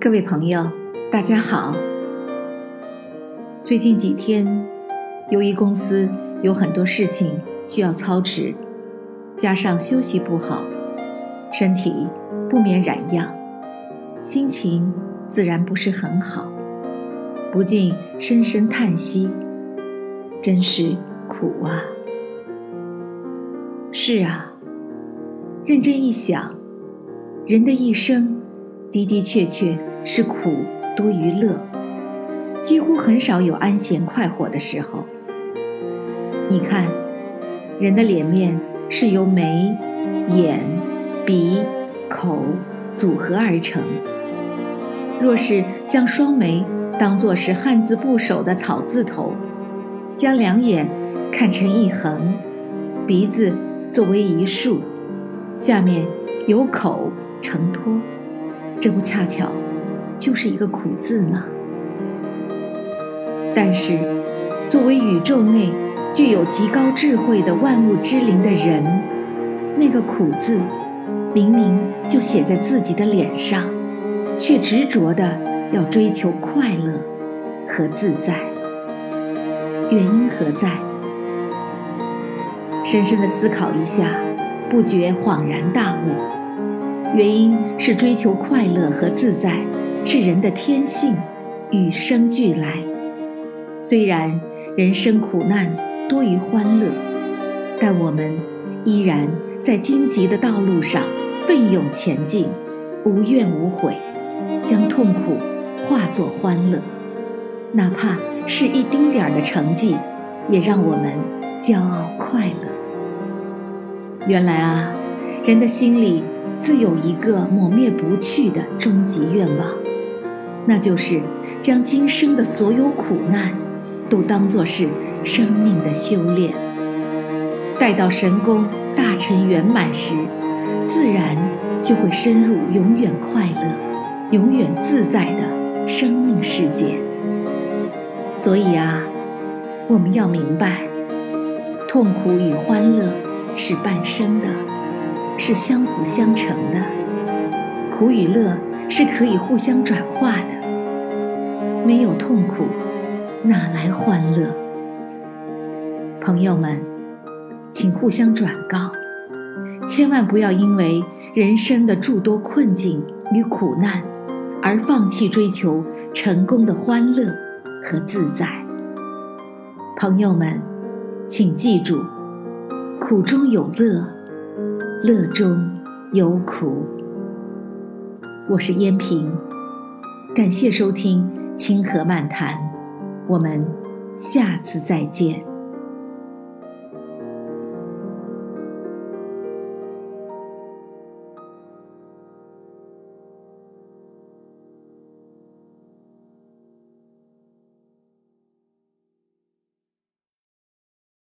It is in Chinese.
各位朋友，大家好。最近几天，由于公司有很多事情需要操持，加上休息不好，身体不免染恙，心情自然不是很好，不禁深深叹息：真是苦啊！是啊，认真一想，人的一生的的确确。是苦多于乐，几乎很少有安闲快活的时候。你看，人的脸面是由眉、眼、鼻、口组合而成。若是将双眉当作是汉字部首的草字头，将两眼看成一横，鼻子作为一竖，下面有口承托，这不恰巧？就是一个苦字吗？但是，作为宇宙内具有极高智慧的万物之灵的人，那个苦字，明明就写在自己的脸上，却执着的要追求快乐和自在。原因何在？深深的思考一下，不觉恍然大悟。原因是追求快乐和自在。是人的天性，与生俱来。虽然人生苦难多于欢乐，但我们依然在荆棘的道路上奋勇前进，无怨无悔，将痛苦化作欢乐。哪怕是一丁点儿的成绩，也让我们骄傲快乐。原来啊，人的心里自有一个抹灭不去的终极愿望。那就是将今生的所有苦难，都当作是生命的修炼。待到神功大成圆满时，自然就会深入永远快乐、永远自在的生命世界。所以啊，我们要明白，痛苦与欢乐是伴生的，是相辅相成的。苦与乐是可以互相转化的。没有痛苦，哪来欢乐？朋友们，请互相转告，千万不要因为人生的诸多困境与苦难，而放弃追求成功的欢乐和自在。朋友们，请记住，苦中有乐，乐中有苦。我是燕平，感谢收听。清河漫谈，我们下次再见。